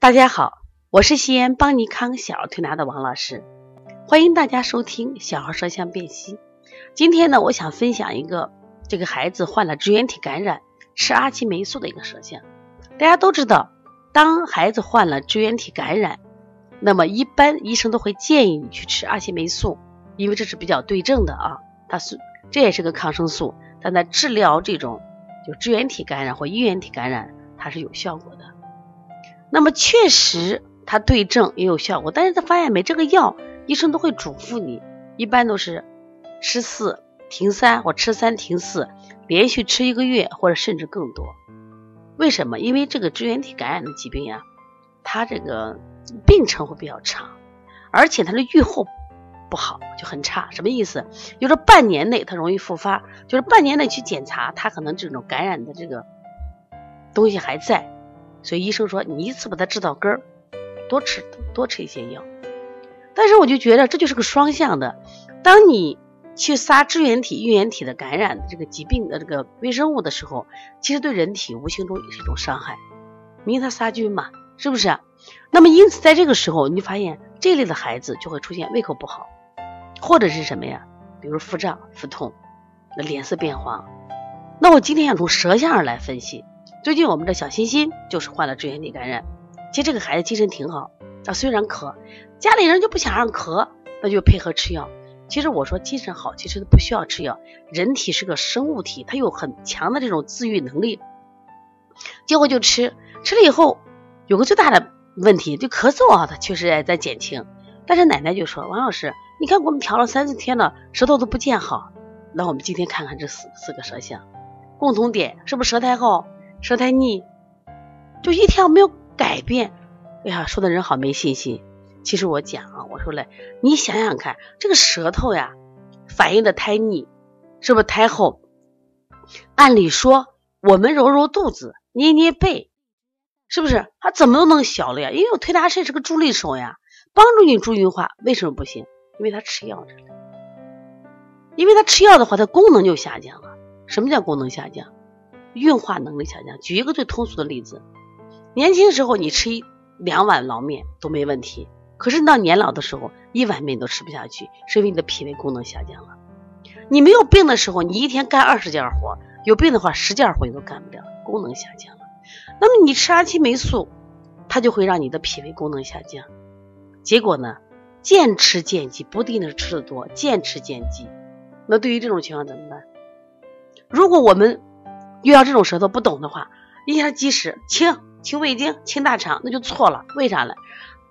大家好，我是西安邦尼康小儿推拿的王老师，欢迎大家收听小儿舌象辨析。今天呢，我想分享一个这个孩子患了支原体感染，吃阿奇霉素的一个舌象。大家都知道，当孩子患了支原体感染，那么一般医生都会建议你去吃阿奇霉素，因为这是比较对症的啊。它是这也是个抗生素，但在治疗这种就支原体感染或衣原体感染，它是有效果的。那么确实，它对症也有效果，但是他发现没这个药，医生都会嘱咐你，一般都是吃四停三或吃三停四，连续吃一个月或者甚至更多。为什么？因为这个支原体感染的疾病呀，它这个病程会比较长，而且它的预后不好，就很差。什么意思？就是半年内它容易复发，就是半年内去检查，它可能这种感染的这个东西还在。所以医生说，你一次把它治到根儿，多吃多吃一些药。但是我就觉得这就是个双向的，当你去杀支原体、衣原体的感染这个疾病的这个微生物的时候，其实对人体无形中也是一种伤害，因为它杀菌嘛，是不是？那么因此在这个时候，你发现这类的孩子就会出现胃口不好，或者是什么呀？比如腹胀、腹痛、那脸色变黄。那我今天想从舌象上来分析。最近我们的小欣欣就是患了支原体感染，其实这个孩子精神挺好，他虽然咳，家里人就不想让咳，那就配合吃药。其实我说精神好，其实不需要吃药。人体是个生物体，它有很强的这种自愈能力。结果就吃，吃了以后有个最大的问题，就咳嗽啊，它确实也在减轻。但是奶奶就说：“王老师，你看我们调了三四天了，舌头都不见好。那我们今天看看这四四个舌象，共同点是不是舌苔厚？”舌苔腻，就一天没有改变。哎呀，说的人好没信心。其实我讲啊，我说嘞，你想想看，这个舌头呀，反映的苔腻，是不是苔厚？按理说，我们揉揉肚子，捏捏背，是不是？它怎么都能消了呀？因为我推拿师是个助力手呀，帮助你助运化。为什么不行？因为他吃药着了。因为他吃药的话，它功能就下降了。什么叫功能下降？运化能力下降。举一个最通俗的例子，年轻时候你吃一两碗捞面都没问题，可是到年老的时候，一碗面都吃不下去，是因为你的脾胃功能下降了。你没有病的时候，你一天干二十件活，有病的话十件活你都干不了，功能下降了。那么你吃阿奇霉素，它就会让你的脾胃功能下降。结果呢，渐吃渐积，不一定是吃的多，渐吃渐积。那对于这种情况怎么办？如果我们遇到这种舌头不懂的话，一下积食清清胃经清大肠，那就错了。为啥呢？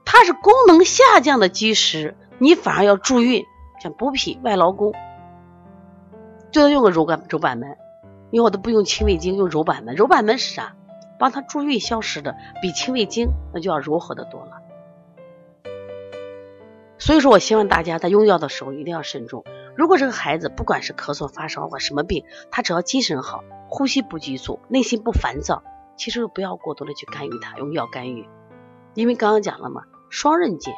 它是功能下降的积食，你反而要助运，像补脾外劳宫，最多用个揉板揉板门，以后都不用清胃经，用揉板门。揉板门是啥？帮他助运消食的，比清胃经那就要柔和的多了。所以说我希望大家在用药的时候一定要慎重。如果这个孩子不管是咳嗽、发烧或什么病，他只要精神好。呼吸不急促，内心不烦躁，其实不要过多的去干预他，用药干预，因为刚刚讲了嘛，双刃剑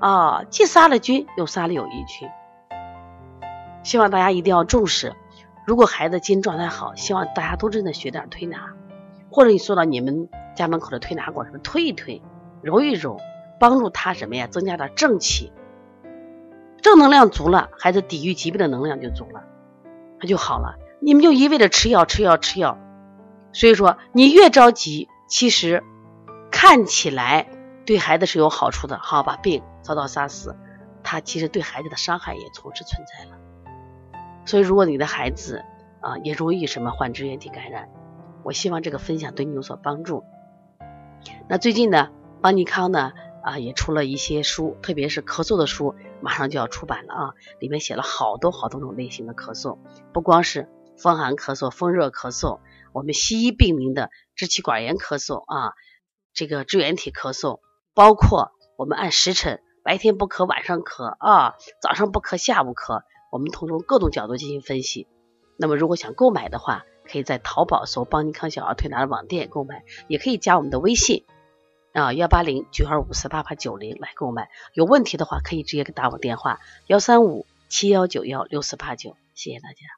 啊，既杀了菌又杀了有益菌。希望大家一定要重视。如果孩子精神状态好，希望大家都真的学点推拿，或者你坐到你们家门口的推拿馆什么推一推，揉一揉，帮助他什么呀？增加点正气，正能量足了，孩子抵御疾病的能量就足了，他就好了。你们就一味的吃药吃药吃药，所以说你越着急，其实看起来对孩子是有好处的，好把病早早杀死，他其实对孩子的伤害也同时存在了。所以如果你的孩子啊也容易什么患支原体感染，我希望这个分享对你有所帮助。那最近呢，邦尼康呢啊也出了一些书，特别是咳嗽的书，马上就要出版了啊，里面写了好多好多种类型的咳嗽，不光是。风寒咳嗽、风热咳嗽，我们西医病名的支气管炎咳嗽啊，这个支原体咳嗽，包括我们按时辰，白天不咳，晚上咳啊，早上不咳，下午咳，我们从各种角度进行分析。那么如果想购买的话，可以在淘宝搜“邦尼康小儿推拿”的网店购买，也可以加我们的微信啊幺八零九二五四八八九零来购买。有问题的话，可以直接打我电话幺三五七幺九幺六四八九。谢谢大家。